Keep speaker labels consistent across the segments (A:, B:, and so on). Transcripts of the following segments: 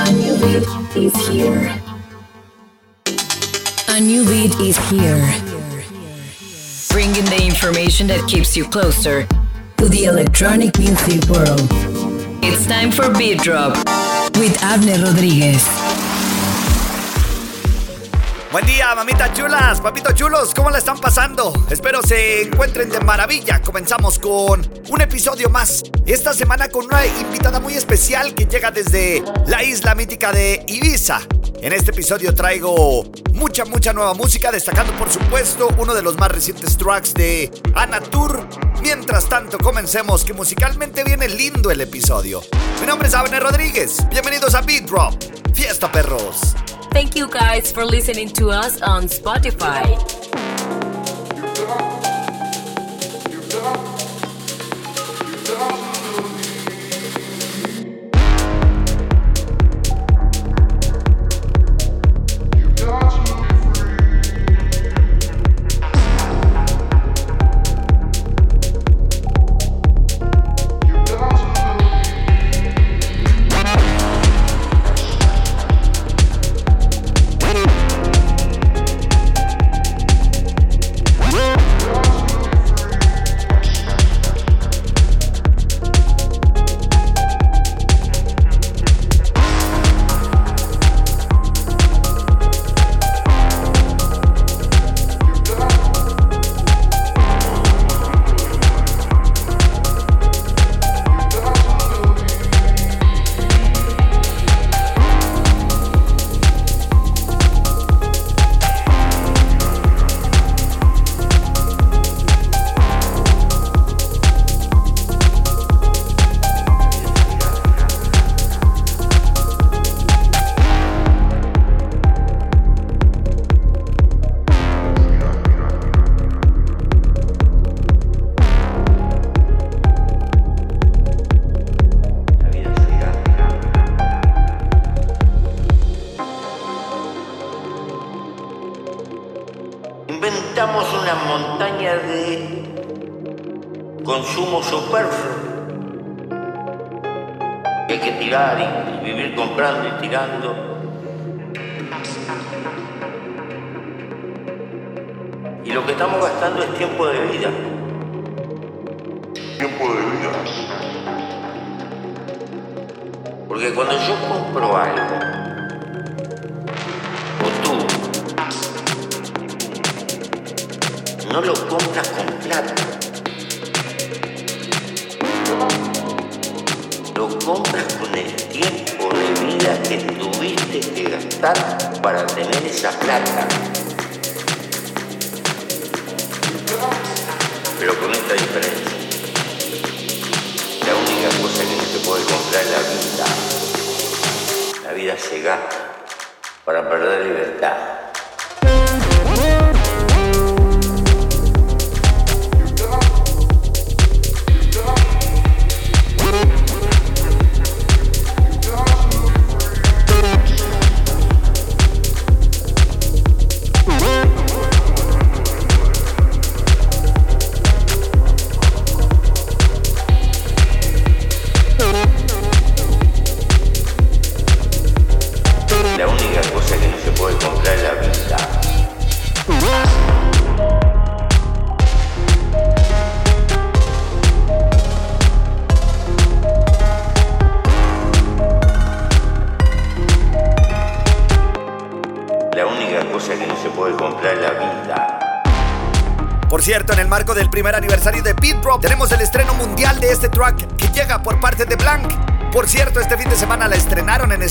A: A new beat is here. A new beat is here. Bringing the information that keeps you closer to the electronic music world. It's time for Beat Drop with Abner Rodríguez.
B: Buen día, mamitas chulas, papitos chulos, ¿cómo la están pasando? Espero se encuentren de maravilla. Comenzamos con un episodio más. Esta semana con una invitada muy especial que llega desde la isla mítica de Ibiza. En este episodio traigo mucha, mucha nueva música, destacando por supuesto uno de los más recientes tracks de Anatur. Mientras tanto, comencemos, que musicalmente viene lindo el episodio. Mi nombre es Abner Rodríguez, bienvenidos a Beat Drop. Fiesta perros.
A: Thank you guys for listening to us on Spotify.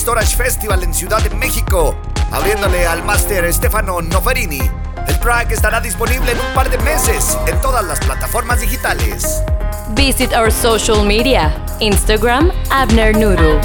B: Storage Festival en Ciudad de México, abriéndole al máster Stefano Noferini. El track estará disponible en un par de meses en todas las plataformas digitales.
A: Visit our social media, Instagram, Abner Noodle.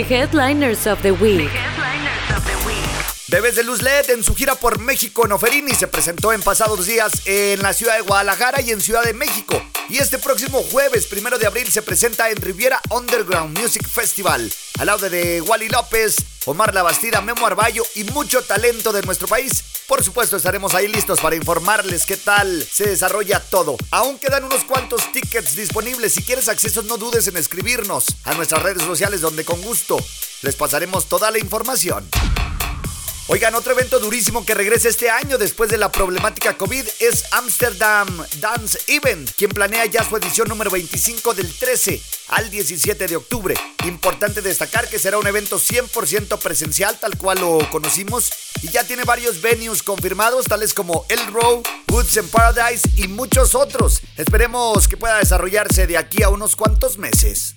C: The Headliners of the Week.
B: Bebés de Luz LED en su gira por México, Noferini se presentó en pasados días en la ciudad de Guadalajara y en Ciudad de México. Y este próximo jueves, primero de abril, se presenta en Riviera Underground Music Festival, al lado de Wally López, Omar La Bastida, Memo Arballo y mucho talento de nuestro país. Por supuesto, estaremos ahí listos para informarles qué tal se desarrolla todo. Aún quedan unos cuantos tickets disponibles. Si quieres acceso, no dudes en escribirnos a nuestras redes sociales, donde con gusto les pasaremos toda la información. Oigan, otro evento durísimo que regresa este año después de la problemática COVID es Amsterdam Dance Event, quien planea ya su edición número 25 del 13 al 17 de octubre. Importante destacar que será un evento 100% presencial, tal cual lo conocimos, y ya tiene varios venues confirmados, tales como El Row, Woods and Paradise y muchos otros. Esperemos que pueda desarrollarse de aquí a unos cuantos meses.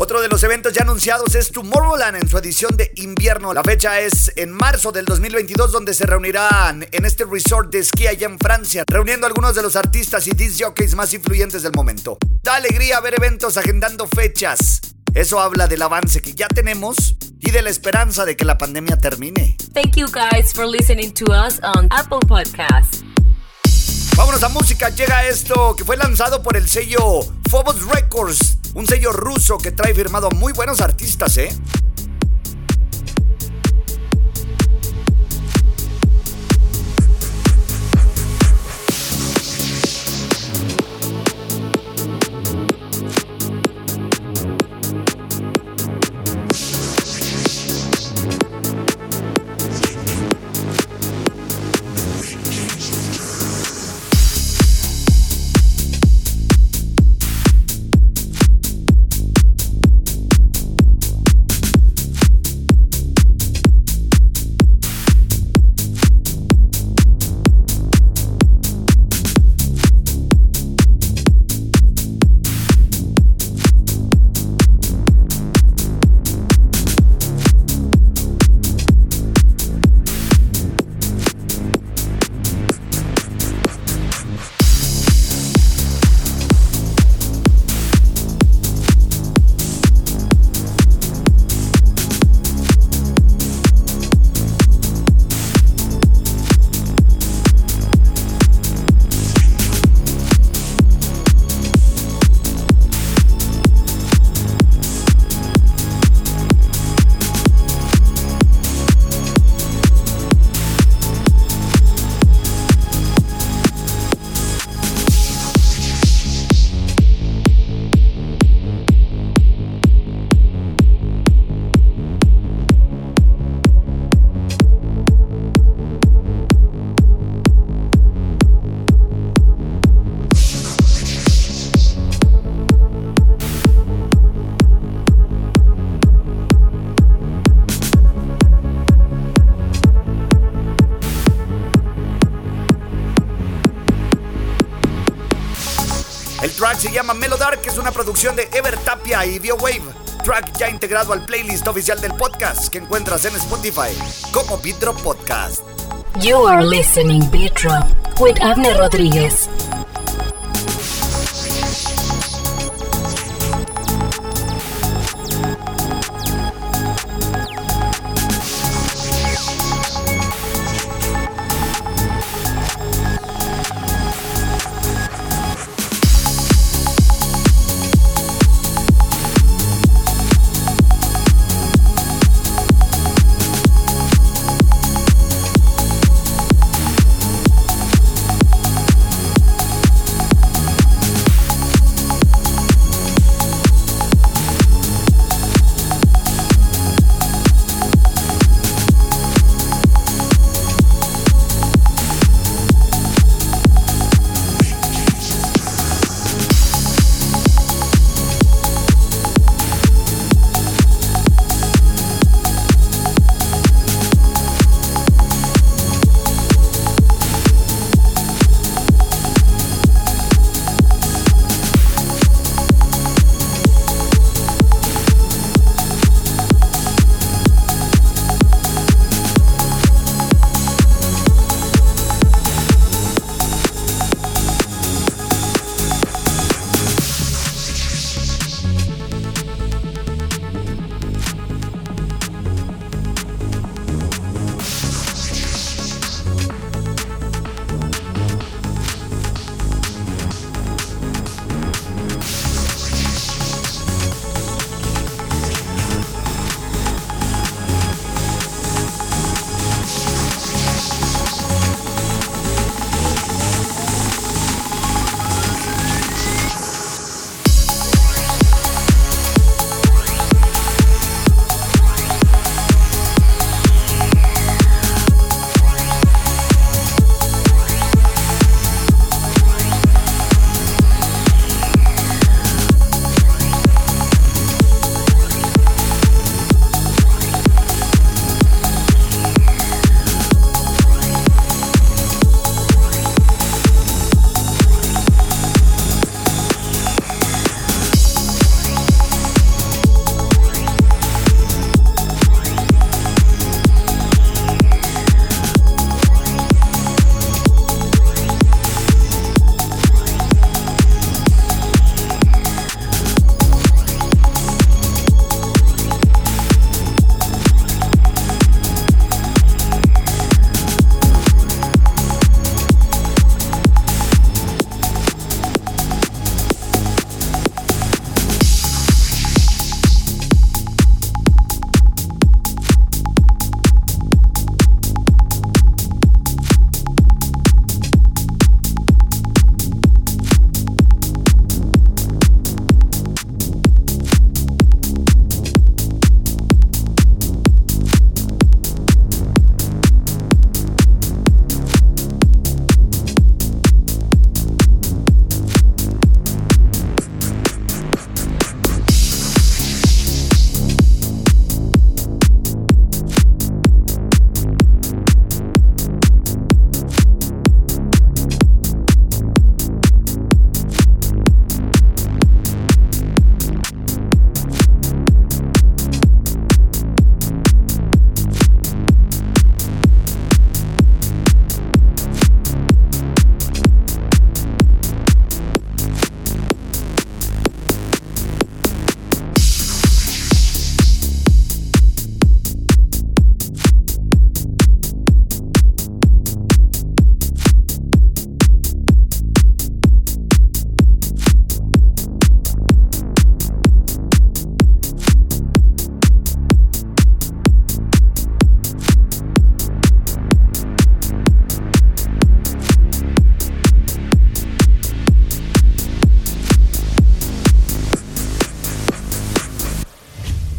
B: Otro de los eventos ya anunciados es Tomorrowland en su edición de invierno. La fecha es en marzo del 2022 donde se reunirán en este resort de esquí allá en Francia, reuniendo algunos de los artistas y disc jockeys más influyentes del momento. Da alegría ver eventos agendando fechas. Eso habla del avance que ya tenemos y de la esperanza de que la pandemia termine.
C: Thank you guys for listening to us on Apple Podcasts.
B: Vámonos a música, llega esto que fue lanzado por el sello Phobos Records, un sello ruso que trae firmado a muy buenos artistas, ¿eh? Llama Melodark, es una producción de Ever Tapia y BioWave. Track ya integrado al playlist oficial del podcast que encuentras en Spotify como Beat Podcast.
C: You are listening Beat with Abner Rodríguez.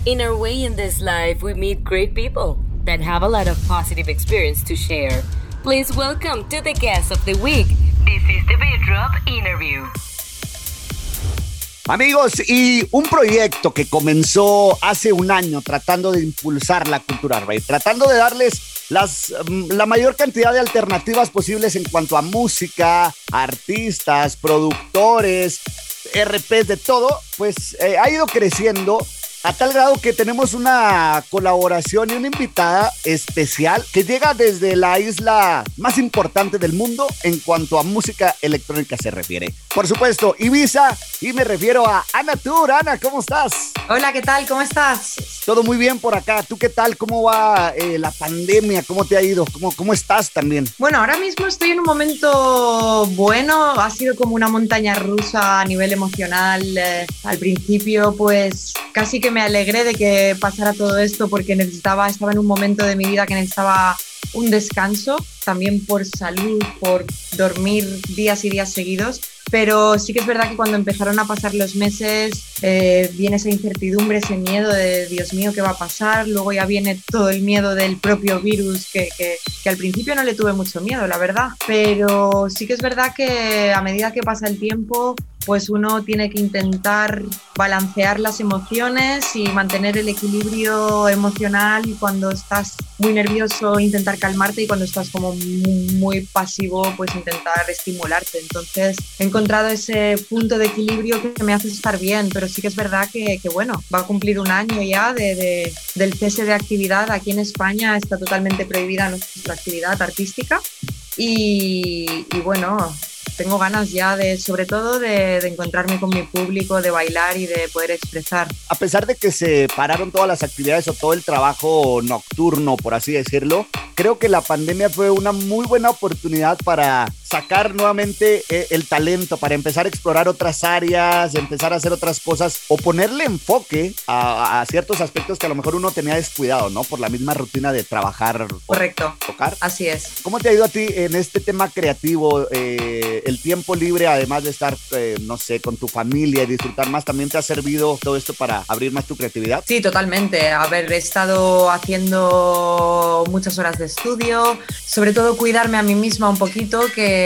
C: In our way in this life, we meet great people that have a lot of positive experience to share. Please welcome to the guest of the week. This is the Beat Drop interview.
B: Amigos, y un proyecto que comenzó hace un año tratando de impulsar la cultura rave, tratando de darles mm, la mayor cantidad de alternativas posibles en cuanto a música, artistas, productores, RPs, de todo, pues eh, ha ido creciendo a tal grado que tenemos una colaboración y una invitada especial que llega desde la isla más importante del mundo en cuanto a música electrónica se refiere. Por supuesto, Ibiza, y me refiero a Ana Tour. Ana, ¿cómo estás?
D: Hola, ¿qué tal? ¿Cómo estás?
B: Todo muy bien por acá. ¿Tú qué tal? ¿Cómo va eh, la pandemia? ¿Cómo te ha ido? ¿Cómo, ¿Cómo estás también?
D: Bueno, ahora mismo estoy en un momento bueno. Ha sido como una montaña rusa a nivel emocional. Eh, al principio, pues casi que me alegré de que pasara todo esto porque necesitaba, estaba en un momento de mi vida que necesitaba un descanso, también por salud, por dormir días y días seguidos. Pero sí que es verdad que cuando empezaron a pasar los meses eh, viene esa incertidumbre, ese miedo de Dios mío, ¿qué va a pasar? Luego ya viene todo el miedo del propio virus, que, que, que al principio no le tuve mucho miedo, la verdad. Pero sí que es verdad que a medida que pasa el tiempo pues uno tiene que intentar balancear las emociones y mantener el equilibrio emocional y cuando estás muy nervioso intentar calmarte y cuando estás como muy, pasivo pues intentar estimularte. Entonces he encontrado ese punto de equilibrio que me hace estar bien, pero sí que es verdad que, bueno, va a cumplir un año ya de, del cese de actividad. Aquí en España está totalmente prohibida nuestra actividad artística y bueno, tengo ganas ya de, sobre todo, de, encontrarme con mi público, de bailar y de poder expresar.
B: A pesar de que se pararon todas las actividades o todo el trabajo nocturno, por así decirlo, creo que la pandemia fue una muy buena oportunidad para sacar nuevamente eh, el talento, para empezar a explorar otras áreas, empezar a hacer otras cosas o ponerle enfoque a, ciertos aspectos que a lo mejor uno tenía descuidado, ¿no? Por la misma rutina de trabajar.
D: Correcto.
B: tocar.
D: Así es.
B: ¿Cómo te ha ido a ti en este tema creativo? Eh, el tiempo libre, además de estar, eh, no sé, con tu familia y disfrutar más, ¿también te ha servido todo esto para abrir más tu creatividad?
D: Sí, totalmente. Haber estado haciendo muchas horas de estudio, sobre todo cuidarme a mí misma un poquito, que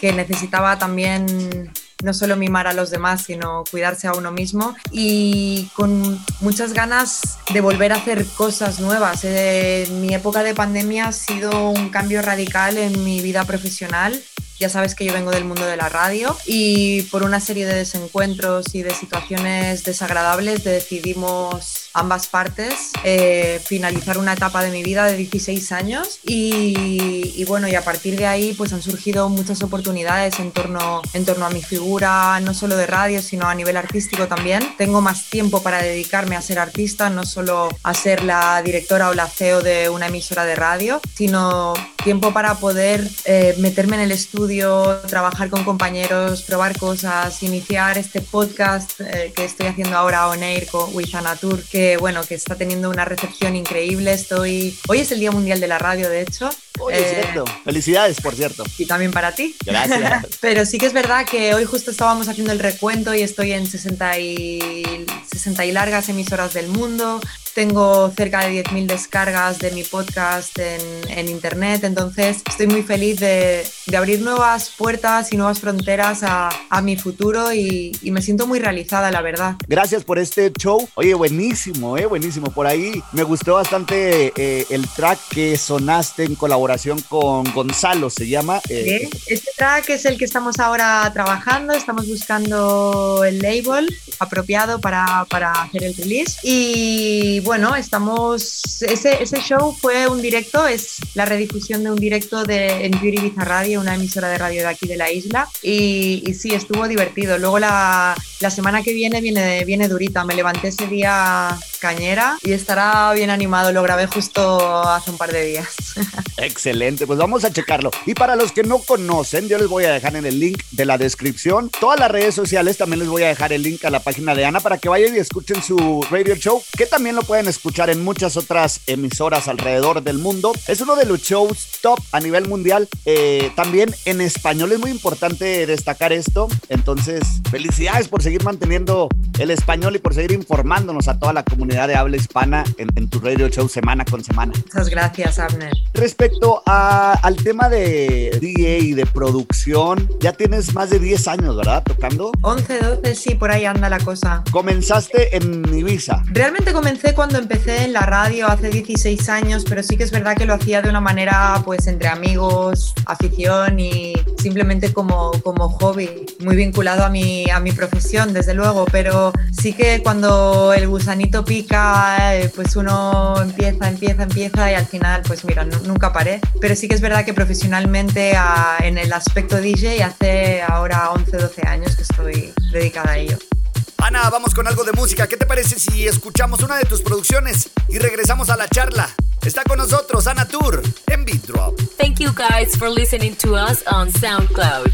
D: que, necesitaba también no solo mimar a los demás, sino cuidarse a uno mismo y con muchas ganas de volver a hacer cosas nuevas. Eh, mi época de pandemia ha sido un cambio radical en mi vida profesional ya sabes que yo vengo del mundo de la radio y por una serie de desencuentros y de situaciones desagradables decidimos ambas partes eh, finalizar una etapa de mi vida de 16 años y, bueno, y a partir de ahí pues han surgido muchas oportunidades en torno, en torno a mi figura, no solo de radio, sino a nivel artístico también. Tengo más tiempo para dedicarme a ser artista, no solo a ser la directora o la CEO de una emisora de radio, sino tiempo para poder eh, meterme en el estudio trabajar con compañeros, probar cosas, iniciar este podcast eh, que estoy haciendo ahora on air con With Anatur, que bueno, que está teniendo una recepción increíble. Estoy hoy es el Día Mundial de la Radio, de hecho.
B: Oye, eh, cierto. Felicidades, por cierto.
D: Y también para ti.
B: Gracias.
D: Pero sí que es verdad que hoy justo estábamos haciendo el recuento y estoy en 60 y, 60 y largas emisoras del mundo. Tengo cerca de 10.000 descargas de mi podcast en, en, internet, entonces estoy muy feliz de, de, abrir nuevas puertas y nuevas fronteras a, a mi futuro y, y, me siento muy realizada, la verdad.
B: Gracias por este show. Oye, buenísimo, eh, buenísimo. Por ahí me gustó bastante eh, el track que sonaste en colaboración con Gonzalo, se llama.
D: Eh, este track es el que estamos ahora trabajando, estamos buscando el label apropiado para, para hacer el release y bueno, estamos. Ese, show fue un directo, es la redifusión de un directo de, en Beauty Vista Radio, una emisora de radio de aquí de la isla. Y, y sí, estuvo divertido. Luego la, la semana que viene viene, viene durita. Me levanté ese día cañera y estará bien animado. Lo grabé justo hace un par de días.
B: Excelente, pues vamos a checarlo. Y para los que no conocen, yo les voy a dejar en el link de la descripción todas las redes sociales. También les voy a dejar el link a la página de Ana para que vayan y escuchen su radio show, que también lo pueden escuchar en muchas otras emisoras alrededor del mundo. Es uno de los shows top a nivel mundial. Eh, también en español es muy importante destacar esto. Entonces, felicidades por seguir manteniendo el español y por seguir informándonos a toda la comunidad de habla hispana en, tu radio show semana con semana.
D: Muchas gracias, Abner.
B: Respecto al tema de DJ y de producción, ya tienes más de 10 años, ¿verdad? Tocando.
D: 11, 12, sí, por ahí anda la cosa.
B: Comenzaste en Ibiza.
D: Realmente comencé cuando empecé en la radio hace 16 años, pero sí que es verdad que lo hacía de una manera pues entre amigos, afición y simplemente como, como hobby, muy vinculado a mi, a mi profesión, desde luego, pero sí que cuando el gusanito pica, eh, pues uno empieza, empieza, empieza y al final, pues mira, nunca paré. Pero sí que es verdad que profesionalmente en el aspecto DJ hace ahora 11, 12 años que estoy dedicada a ello.
B: Ana, vamos con algo de música. ¿Qué te parece si escuchamos una de tus producciones y regresamos a la charla? Está con nosotros Ana Tour en Beat Drop.
C: Thank you guys for listening to us on SoundCloud.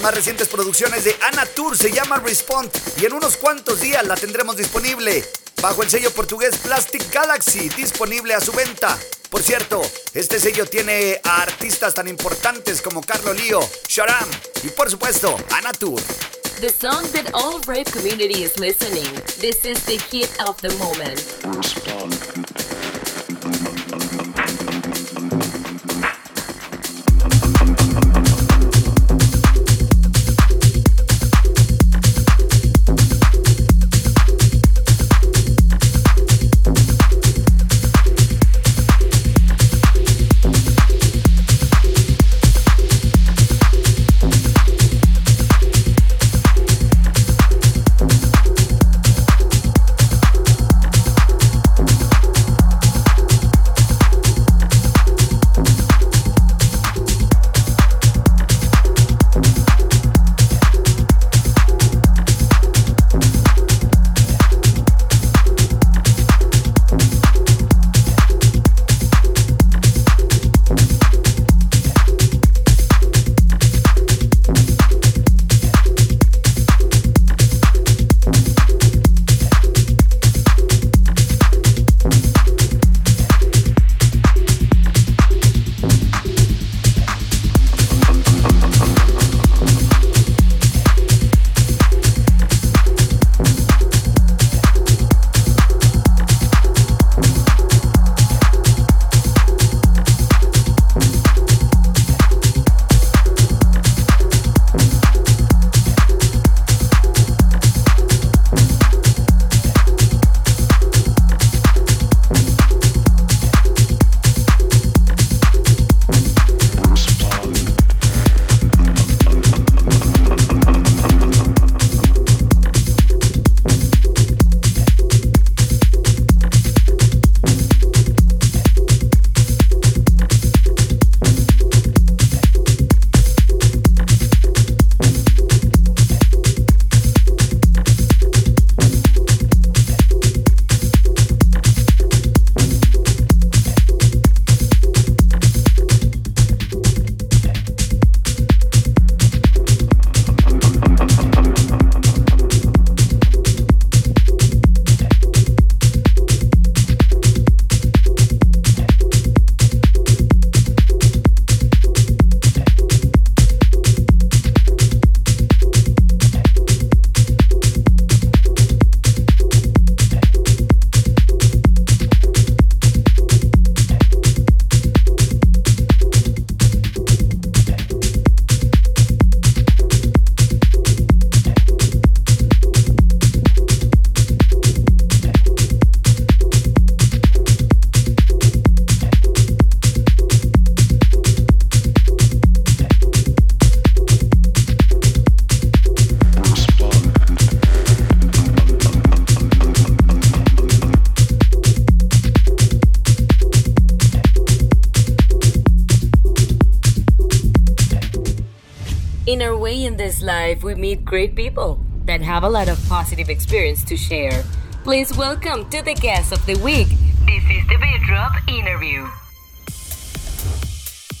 B: Las más recientes producciones de Ana Tour, se llama Respond y en unos cuantos días la tendremos disponible bajo el sello portugués Plastic Galaxy, disponible a su venta. Por cierto, este sello tiene a artistas tan importantes como Carlo Lío, Sharam y por supuesto Ana Tour.
C: The song that all rave community is listening. This is the hit of the moment. this great people that have a lot of positive experience to share. Please welcome to the guest of the week.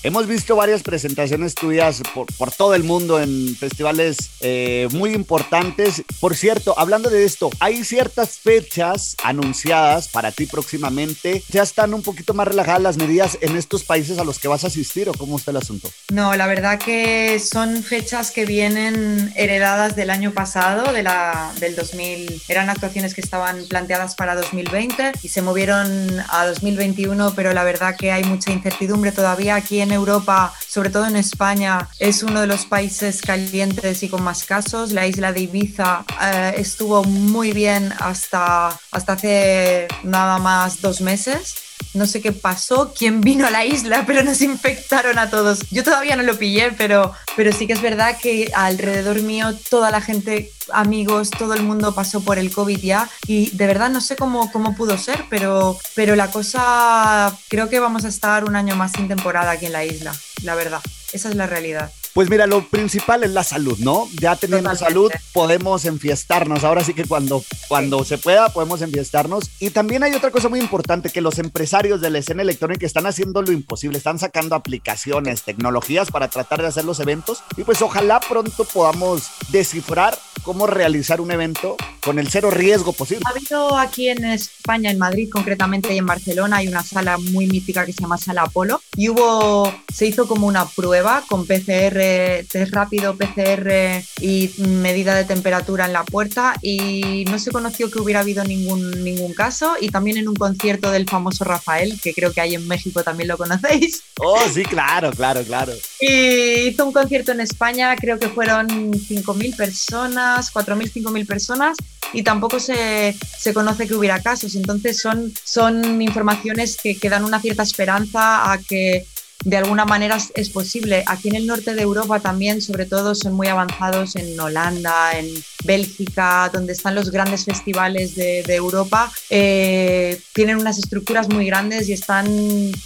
B: Hemos visto varias presentaciones tuyas por, por todo el mundo en festivales eh, muy importantes. Por cierto, hablando de esto, hay ciertas fechas anunciadas para ti próximamente. ¿Ya están un poquito más relajadas las medidas en estos países a los que vas a asistir o cómo está el asunto?
D: No, la verdad que son fechas que vienen heredadas del año pasado, de la, del 2000. Eran actuaciones que estaban planteadas para 2020 y se movieron a 2021, pero la verdad que hay mucha incertidumbre todavía aquí en Europa, sobre todo en España, es uno de los países calientes y con más casos. La isla de Ibiza eh, estuvo muy bien hasta, hasta hace nada más dos meses no sé qué pasó, quién vino a la isla, pero nos infectaron a todos. Yo todavía no lo pillé, pero, pero sí que es verdad que alrededor mío toda la gente, amigos, todo el mundo pasó por el COVID ya y de verdad no sé cómo, cómo pudo ser, pero, pero la cosa, creo que vamos a estar un año más sin temporada aquí en la isla, la verdad. Esa es la realidad.
B: Pues mira, lo principal es la salud, ¿no? Ya teniendo salud podemos enfiestarnos. Ahora sí que cuando, cuando se pueda podemos enfiestarnos. Y también hay otra cosa muy importante, que los empresarios de la escena electrónica están haciendo lo imposible, están sacando aplicaciones, tecnologías para tratar de hacer los eventos. Y pues ojalá pronto podamos descifrar cómo realizar un evento con el cero riesgo posible.
D: Ha habido aquí en España, en Madrid concretamente y en Barcelona, hay una sala muy mítica que se llama Sala Apolo y hubo, se hizo como una prueba con PCR test rápido, PCR y medida de temperatura en la puerta y no se conoció que hubiera habido ningún, ningún caso y también en un concierto del famoso Rafael, que creo que hay en México también lo conocéis.
B: Oh, sí, claro, claro, claro.
D: Y hizo un concierto en España, creo que fueron 5.000 personas, 4.000, 5.000 personas y tampoco se, se, conoce que hubiera casos. Entonces son, son informaciones que, que dan una cierta esperanza a que de alguna manera es posible. Aquí en el norte de Europa también, sobre todo, son muy avanzados en Holanda, en Bélgica, donde están los grandes festivales de, Europa. Eh, tienen unas estructuras muy grandes y están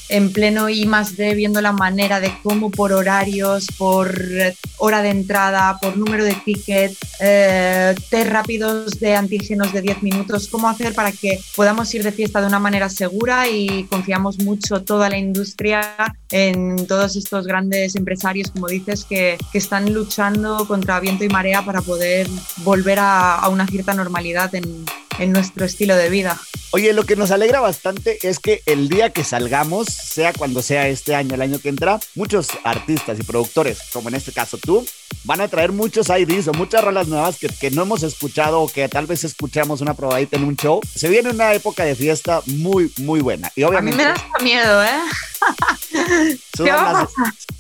D: en pleno I D viendo la manera de cómo por horarios, por hora de entrada, por número de ticket, eh, test rápidos de antígenos de 10 minutos, cómo hacer para que podamos ir de fiesta de una manera segura y confiamos mucho toda la industria en todos estos grandes empresarios, como dices, que, que están luchando contra viento y marea para poder volver a, a una cierta normalidad en, en nuestro estilo de vida.
B: Oye, lo que nos alegra bastante es que el día que salgamos, sea cuando sea este año, el año que entra, muchos artistas y productores, como en este caso tú, van a traer muchos IDs o muchas rolas nuevas que, que no hemos escuchado o que tal vez escuchamos una probadita en un show. Se viene una época de fiesta muy, muy buena. Y obviamente,
D: a mí me da miedo, ¿eh?
B: ¿Qué va a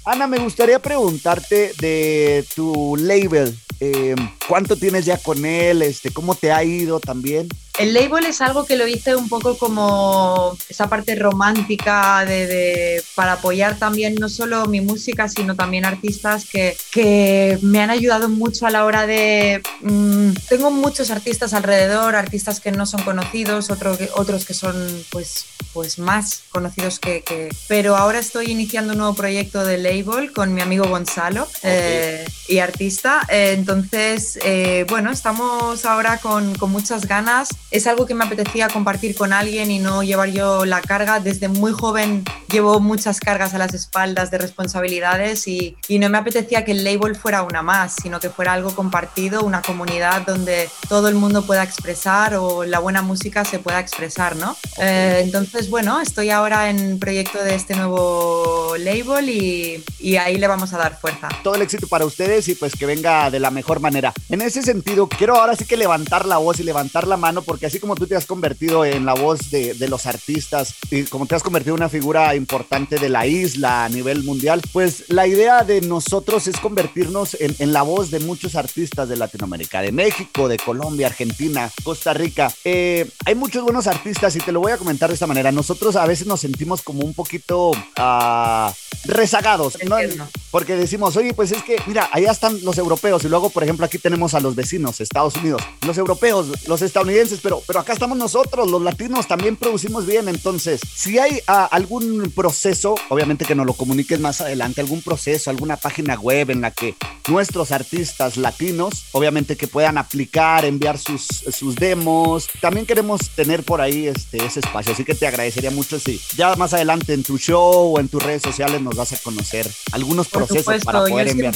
B: Ana, me gustaría preguntarte de tu label. Eh, ¿Cuánto tienes ya con él? Este, ¿Cómo te ha ido también?
D: El label es algo que lo hice un poco como esa parte romántica de, para apoyar también no solo mi música, sino también artistas que, que me han ayudado mucho a la hora de... Mm, tengo muchos artistas alrededor, artistas que no son conocidos, otro, otros que son pues, pues más conocidos que, que, Pero ahora estoy iniciando un nuevo proyecto de label con mi amigo Gonzalo eh, y artista. Eh, entonces, eh, bueno, estamos ahora con, con muchas ganas es algo que me apetecía compartir con alguien y no llevar yo la carga. Desde muy joven llevo muchas cargas a las espaldas de responsabilidades y, y no me apetecía que el label fuera una más, sino que fuera algo compartido, una comunidad donde todo el mundo pueda expresar o la buena música se pueda expresar, ¿no? Eh, entonces, bueno, estoy ahora en proyecto de este nuevo label y, y ahí le vamos a dar fuerza.
B: Todo el éxito para ustedes y pues que venga de la mejor manera. En ese sentido, quiero ahora sí que levantar la voz y levantar la mano porque así como tú te has convertido en la voz de, de, los artistas y como te has convertido en una figura importante de la isla a nivel mundial, pues la idea de nosotros es convertirnos en, en la voz de muchos artistas de Latinoamérica, de México, de Colombia, Argentina, Costa Rica. Eh, hay muchos buenos artistas y te lo voy a comentar de esta manera. Nosotros a veces nos sentimos como un poquito uh, rezagados. ¿no? porque decimos, oye, pues es que, mira, allá están los europeos y luego, por ejemplo, aquí tenemos a los vecinos, Estados Unidos, los europeos, los estadounidenses, pero, pero acá estamos nosotros, los latinos, también producimos bien. Entonces, si hay ah, algún proceso, obviamente que nos lo comuniques más adelante, algún proceso, alguna página web en la que nuestros artistas latinos, obviamente que puedan aplicar, enviar sus, sus demos. También queremos tener por ahí este, ese espacio, así que te agradecería mucho si ya más adelante en tu show o en tus redes sociales nos vas a conocer algunos procesos para poder enviar.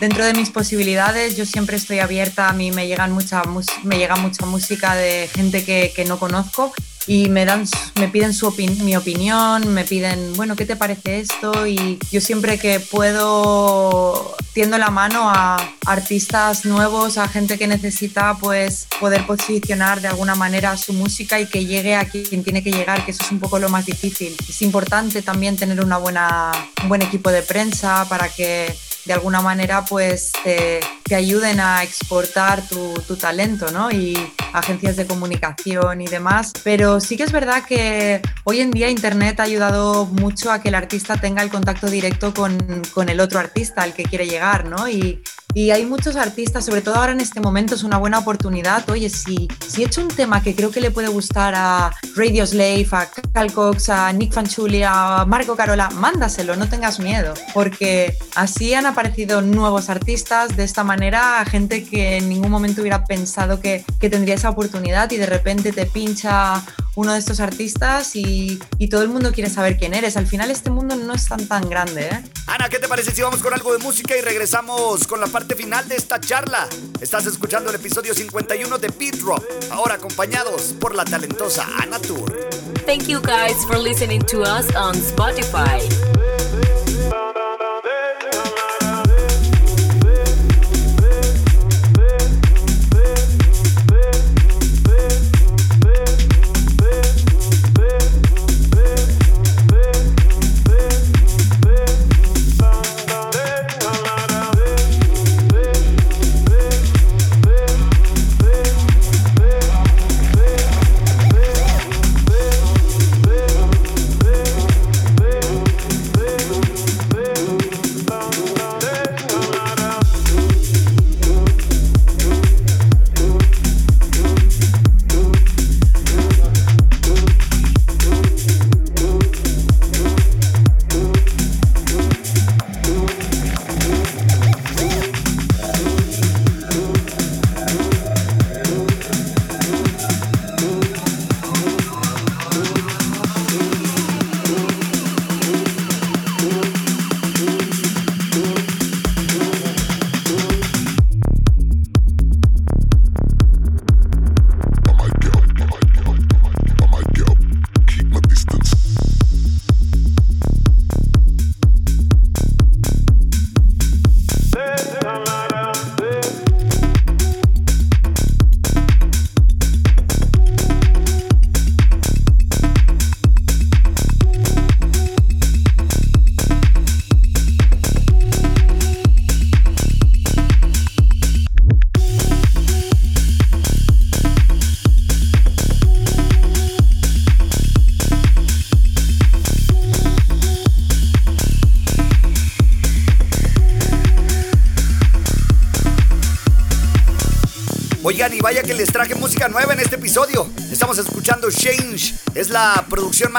D: Dentro de mis posibilidades, yo siempre estoy abierta, a mí me, llegan mucha, me llega mucha música de gente que, que no conozco y me dan me piden su mi opinión, me piden, bueno, ¿qué te parece esto? Y yo siempre que puedo tiendo la mano a artistas nuevos, a gente que necesita pues poder posicionar de alguna manera su música y que llegue a quien tiene que llegar, que eso es un poco lo más difícil. Es importante también tener una buena, un buen equipo de prensa para que de alguna manera pues te, ayuden a exportar tu, tu, talento, ¿no? Y agencias de comunicación y demás. Pero sí que es verdad que hoy en día Internet ha ayudado mucho a que el artista tenga el contacto directo con, con el otro artista al que quiere llegar, ¿no? Y, y hay muchos artistas, sobre todo ahora en este momento, es una buena oportunidad. Oye, si, si he hecho un tema que creo que le puede gustar a Radio Slave, a Cal Cox, a Nick Fanchuli, a Marco Carola, mándaselo, no tengas miedo, porque así han aparecido nuevos artistas, de esta manera, gente que en ningún momento hubiera pensado que, que tendría esa oportunidad y de repente te pincha uno de estos artistas y, y, todo el mundo quiere saber quién eres. Al final este mundo no es tan tan grande, ¿eh?
B: Ana, ¿qué te parece si vamos con algo de música y regresamos con la parte final de esta charla? Estás escuchando el episodio 51 de Beat Drop, ahora acompañados por la talentosa Ana Tour.
C: Thank you guys for listening to us on Spotify.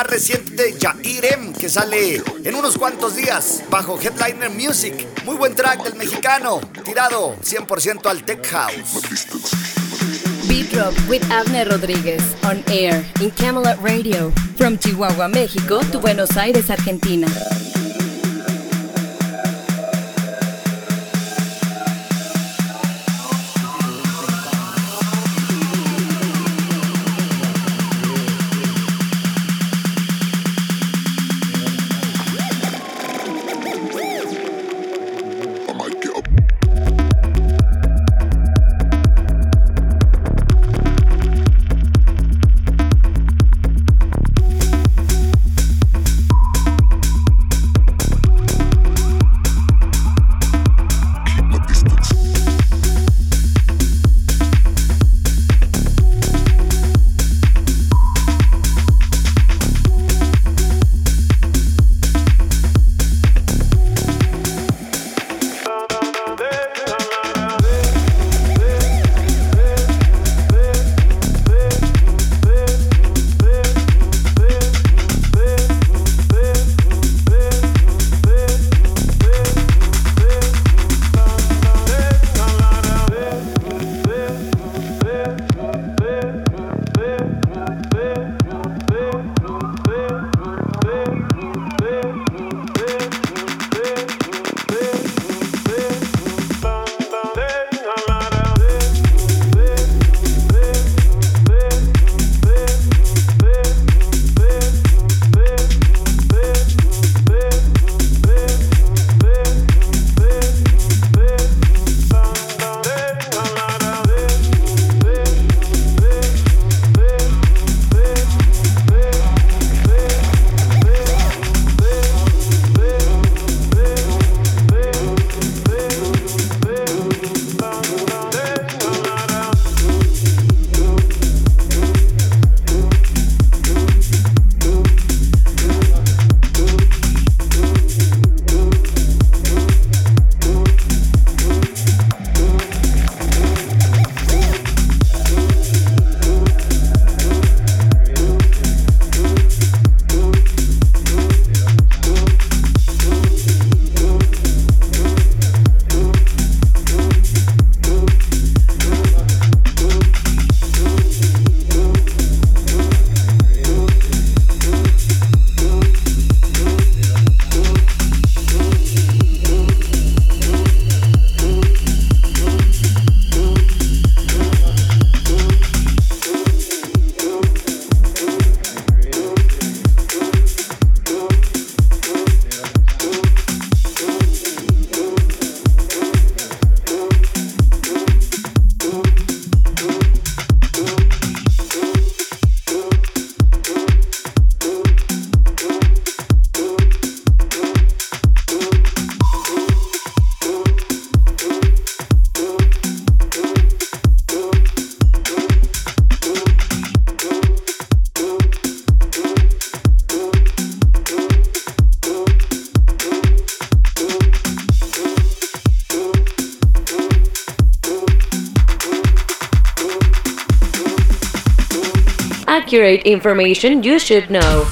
B: Reciente de Jairem que sale en unos cuantos días bajo Headliner Music. Muy buen track del mexicano, tirado 100% al Tech House.
C: Beat Drop with Avner Rodríguez on air in Camelot Radio from Chihuahua, México to Buenos Aires, Argentina. Accurate information you should know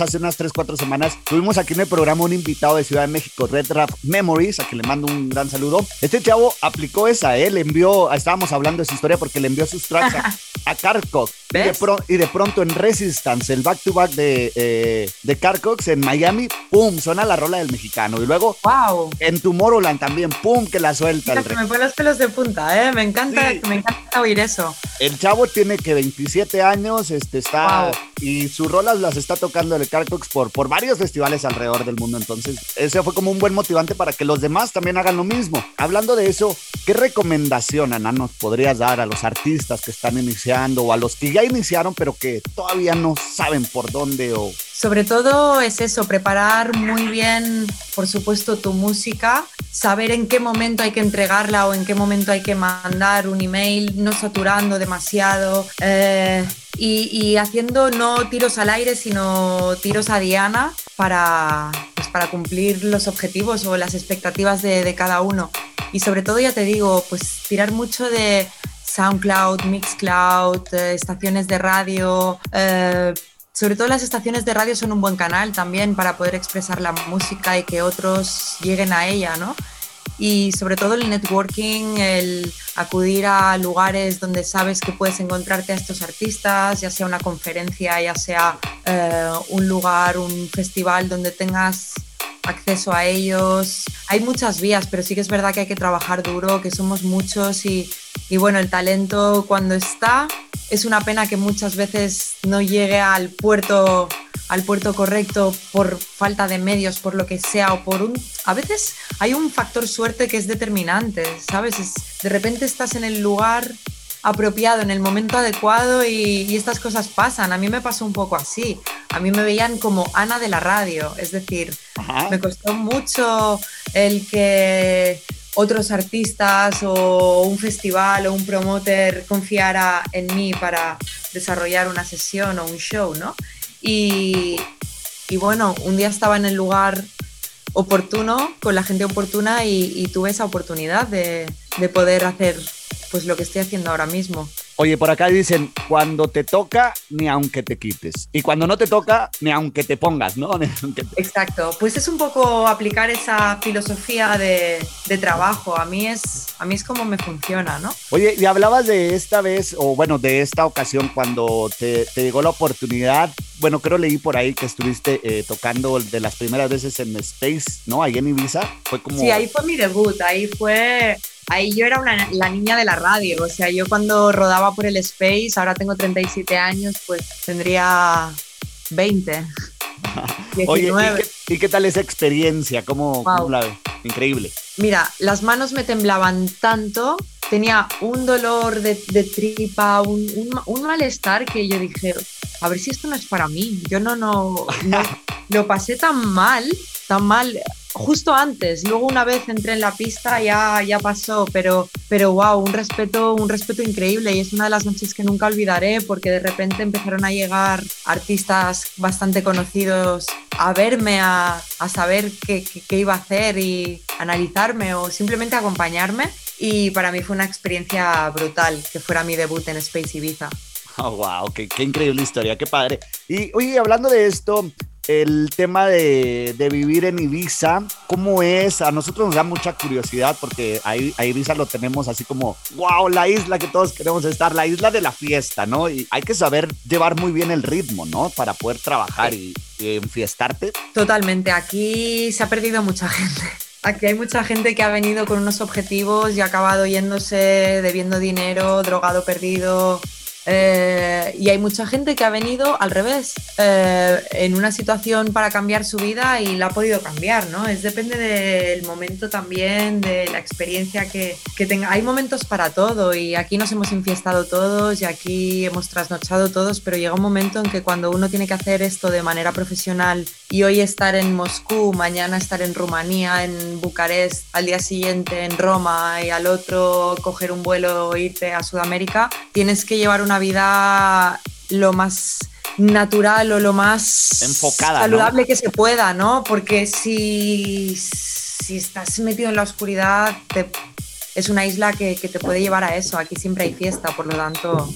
B: hace unas 3, 4 semanas tuvimos aquí en el programa un invitado de Ciudad de México, Red Rap Memories, a quien le mando un gran saludo. Este chavo aplicó esa, ¿eh? le envió, estábamos hablando de su historia porque le envió sus tracks a, a Y, de y, de pronto en Resistance, el back-to-back de, eh, de Carcox en Miami, ¡pum! Suena la rola del mexicano. Y luego
D: wow.
B: en Tomorrowland también, ¡pum! Que la suelta.
D: El me pone los pelos de punta, ¿eh? Me encanta, me encanta oír eso.
B: El chavo tiene que 27 años, este está. Y sus rolas las está tocando el Carcox por, por varios festivales alrededor del mundo. Entonces, ese fue como un buen motivante para que los demás también hagan lo mismo. Hablando de eso, ¿qué recomendación, Ana, nos podrías dar a los artistas que están iniciando o a los que ya iniciaron pero que todavía no saben por dónde o
D: sobre todo es eso, preparar muy bien, por supuesto, tu música, saber en qué momento hay que entregarla o en qué momento hay que mandar un email, no saturando demasiado eh, y, haciendo no tiros al aire, sino tiros a diana para, pues, para cumplir los objetivos o las expectativas de, cada uno. Y sobre todo, ya te digo, pues tirar mucho de SoundCloud, Mixcloud, eh, estaciones de radio. Eh, sobre todo las estaciones de radio son un buen canal también para poder expresar la música y que otros lleguen a ella, ¿no? Y sobre todo el networking, el acudir a lugares donde sabes que puedes encontrarte a estos artistas, ya sea una conferencia, ya sea eh, un lugar, un festival donde tengas acceso a ellos. Hay muchas vías, pero sí que es verdad que hay que trabajar duro, que somos muchos y, y bueno, el talento cuando está es una pena que muchas veces no llegue al puerto al puerto correcto por falta de medios, por lo que sea, o por un... A veces hay un factor suerte que es determinante, ¿sabes? de repente estás en el lugar apropiado, en el momento adecuado y, estas cosas pasan. A mí me pasó un poco así. A mí me veían como Ana de la radio, es decir, me costó mucho el que otros artistas o un festival o un promoter confiara en mí para desarrollar una sesión o un show, ¿no? Y, bueno, un día estaba en el lugar oportuno, con la gente oportuna y, tuve esa oportunidad de, de poder hacer pues lo que estoy haciendo ahora mismo.
B: Oye, por acá dicen, cuando te toca, ni aunque te quites. Y cuando no te toca, ni aunque te pongas, ¿no?
D: Exacto. Pues es un poco aplicar esa filosofía de, trabajo. A mí, es, a mí es como me funciona, ¿no?
B: Oye, y hablabas de esta vez, o bueno, de esta ocasión cuando te, llegó la oportunidad. Bueno, creo leí por ahí que estuviste eh, tocando de las primeras veces en Space, ¿no? Ahí en Ibiza. Fue como...
D: Sí, ahí fue mi debut. Ahí fue ahí yo era una, la niña de la radio, o sea, yo cuando rodaba por el Space, ahora tengo 37 años, pues tendría 20.
B: Oye, ¿y qué, tal esa experiencia? ¿Cómo, la ves? Increíble.
D: Mira, las manos me temblaban tanto, tenía un dolor de, tripa, un, un, malestar que yo dije, a ver si esto no es para mí. Yo no, no, no lo pasé tan mal, tan mal justo antes, luego una vez entré en la pista ya, ya pasó, pero, pero wow, un respeto, un respeto increíble y es una de las noches que nunca olvidaré porque de repente empezaron a llegar artistas bastante conocidos a verme, a, a saber qué, qué, iba a hacer y analizarme o simplemente acompañarme y para mí fue una experiencia brutal que fuera mi debut en Space Ibiza.
B: Oh, wow, qué, qué increíble historia, qué padre. Y oye, hablando de esto, el tema de, vivir en Ibiza, ¿cómo es? A nosotros nos da mucha curiosidad porque a, Ibiza lo tenemos así como, wow, la isla que todos queremos estar, la isla de la fiesta, ¿no? Y hay que saber llevar muy bien el ritmo, ¿no? Para poder trabajar y, y enfiestarte.
D: Totalmente, aquí se ha perdido mucha gente. Aquí hay mucha gente que ha venido con unos objetivos y ha acabado yéndose, debiendo dinero, drogado, perdido, eh, y hay mucha gente que ha venido al revés, eh, en una situación para cambiar su vida y la ha podido cambiar, ¿no? Es depende del momento también, de la experiencia que, que tenga. Hay momentos para todo y aquí nos hemos infiestado todos y aquí hemos trasnochado todos, pero llega un momento en que cuando uno tiene que hacer esto de manera profesional y hoy estar en Moscú, mañana estar en Rumanía, en Bucarest, al día siguiente en Roma y al otro coger un vuelo e irte a Sudamérica, tienes que llevar una vida lo más natural o lo más
B: enfocada,
D: saludable que se pueda, ¿no? Porque si, si estás metido en la oscuridad, es una isla que, que, te puede llevar a eso. Aquí siempre hay fiesta, por lo tanto.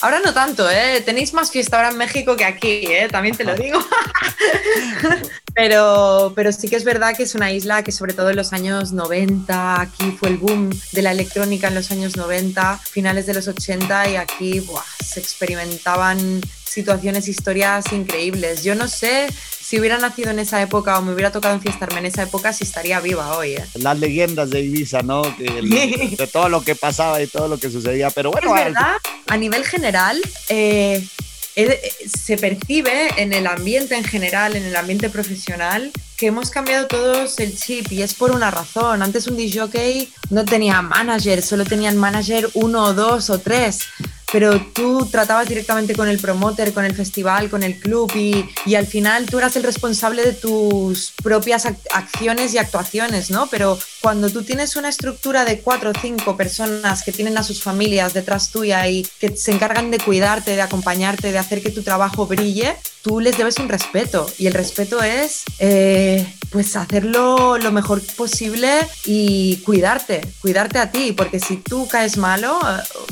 D: Ahora no tanto, ¿eh? Tenéis más fiesta ahora en México que aquí, ¿eh? También te lo digo. pero, pero sí que es verdad que es una isla que sobre todo en los años 90, aquí fue el boom de la electrónica en los años 90, finales de los 80 y aquí se experimentaban situaciones, historias increíbles. Yo no sé si hubiera nacido en esa época o me hubiera tocado enfiestarme en esa época, si estaría viva hoy. ¿eh?
B: Las leyendas de Ibiza, ¿no? de todo lo que pasaba y todo lo que sucedía. Pero bueno,
D: es verdad, a nivel general, eh, se percibe en el ambiente en general, en el ambiente profesional, que hemos cambiado todos el chip y es por una razón. Antes un DJ no tenía manager, solo tenían manager uno dos o tres pero tú tratabas directamente con el promoter, con el festival, con el club y, y, al final tú eras el responsable de tus propias acciones y actuaciones, ¿no? Pero cuando tú tienes una estructura de cuatro o cinco personas que tienen a sus familias detrás tuya y que se encargan de cuidarte, de acompañarte, de hacer que tu trabajo brille, tú les debes un respeto y el respeto es eh, pues hacerlo lo mejor posible y cuidarte, cuidarte a ti, porque si tú caes malo,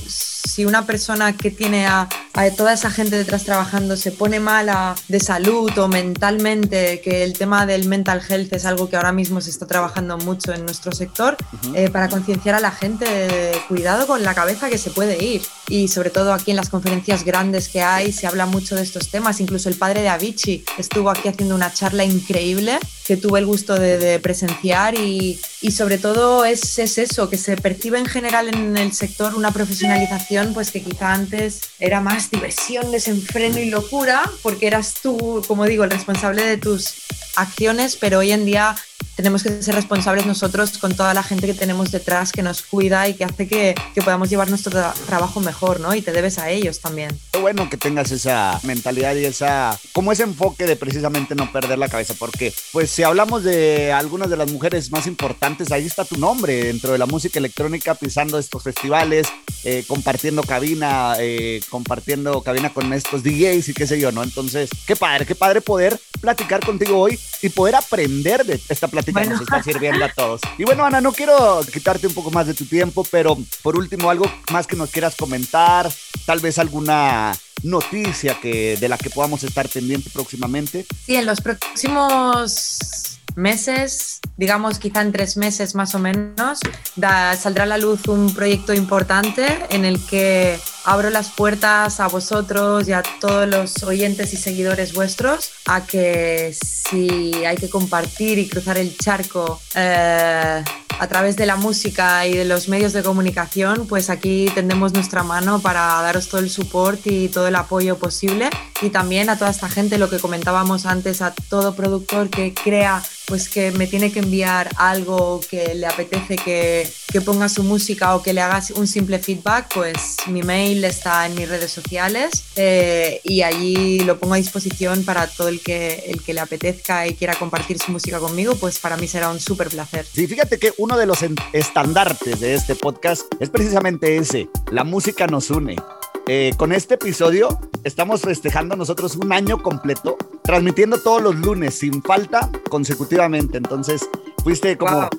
D: si una persona que tiene a, toda esa gente detrás trabajando se pone mala de salud o mentalmente, que el tema del mental health es algo que ahora mismo se está trabajando mucho en nuestro sector, eh, para concienciar a la gente de cuidado con la cabeza que se puede ir. Y sobre todo aquí en las conferencias grandes que hay se habla mucho de estos temas, incluso el padre de Avicii estuvo aquí haciendo una charla increíble que tuve el gusto de, presenciar y, y, sobre todo es, es, eso, que se percibe en general en el sector una profesionalización pues que quizá antes era más diversión, desenfreno y locura porque eras tú, como digo, el responsable de tus acciones, pero hoy en día tenemos que ser responsables nosotros con toda la gente que tenemos detrás que nos cuida y que hace que, que podamos llevar nuestro trabajo mejor, ¿no? Y te debes a ellos también.
B: Qué bueno que tengas esa mentalidad y esa, como ese enfoque de precisamente no perder la cabeza, porque pues si hablamos de algunas de las mujeres más importantes, ahí está tu nombre dentro de la música electrónica, pisando estos festivales, eh, compartiendo cabina, eh, compartiendo cabina con estos DJs y qué sé yo, ¿no? Entonces, qué padre, qué padre poder platicar contigo hoy y poder aprender de esta plática que nos está sirviendo a todos. Y bueno, Ana, no quiero quitarte un poco más de tu tiempo, pero por último, algo más que nos quieras comentar, tal vez alguna noticia que, de la que podamos estar pendiente próximamente.
D: Sí, en los próximos meses, digamos quizá en tres meses más o menos, saldrá a la luz un proyecto importante en el que abro las puertas a vosotros y a todos los oyentes y seguidores vuestros a que si hay que compartir y cruzar el charco eh, a través de la música y de los medios de comunicación, pues aquí tendemos nuestra mano para daros todo el support y todo el apoyo posible. Y también a toda esta gente, lo que comentábamos antes, a todo productor que crea pues que me tiene que enviar algo que le apetece que, que ponga su música o que le hagas un simple feedback, pues mi mail está en mis redes sociales eh, y allí lo pongo a disposición para todo el que, el que le apetezca y quiera compartir su música conmigo, pues para mí será un súper placer.
B: Sí, fíjate que uno de los estandartes de este podcast es precisamente ese, la música nos une. Eh, con este episodio estamos festejando nosotros un año completo, transmitiendo todos los lunes sin falta consecutivamente. Entonces, fuiste como,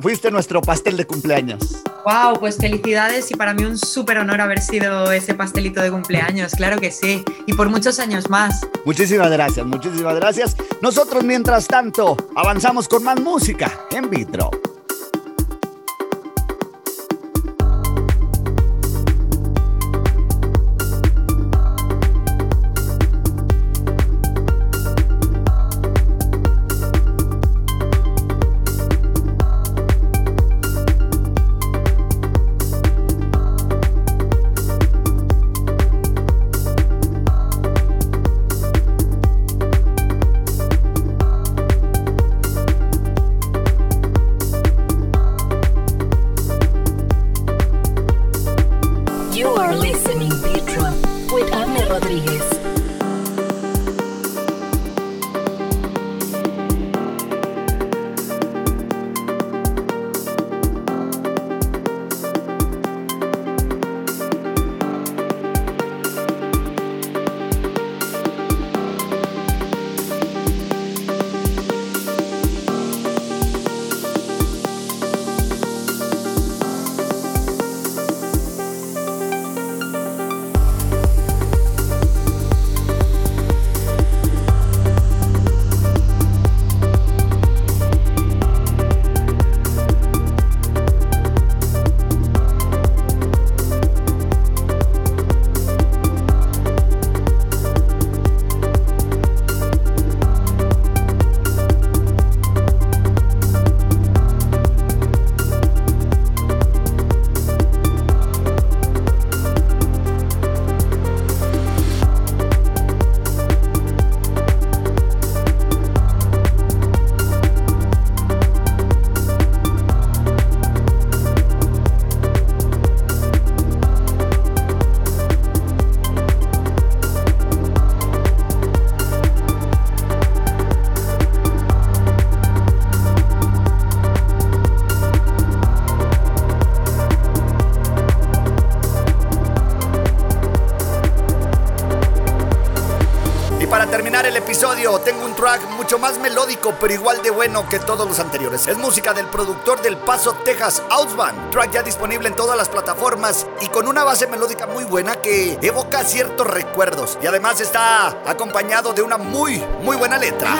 B: fuiste nuestro pastel de cumpleaños.
D: Wow, pues felicidades y para mí un súper honor haber sido ese pastelito de cumpleaños, claro que sí, y por muchos años más.
B: Muchísimas gracias, muchísimas gracias. Nosotros, mientras tanto, avanzamos con más música en vitro. Bueno que todos los anteriores. Es música del productor del Paso, Texas, Outband. Track ya disponible en todas las plataformas y con una base melódica muy buena que evoca ciertos recuerdos. Y además está acompañado de una muy, muy buena letra.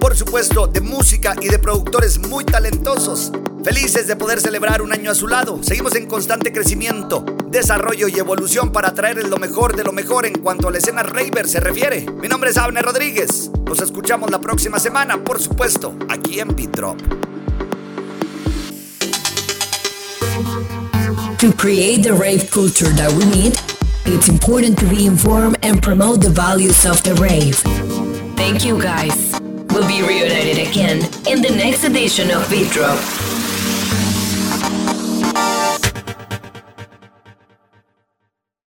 B: Por supuesto, de música y de productores muy talentosos. Felices de poder celebrar un año a su lado. Seguimos en constante crecimiento, desarrollo y evolución para traer lo mejor de lo mejor en cuanto a la escena raver se refiere. Mi nombre es Abner Rodríguez. Nos escuchamos la próxima semana, por supuesto, aquí en Beat Drop.
C: To create the rave culture that we need It's important to be informed and promote the values of the rave. Thank you guys. We'll be reunited again in the next edition of Beat Drop.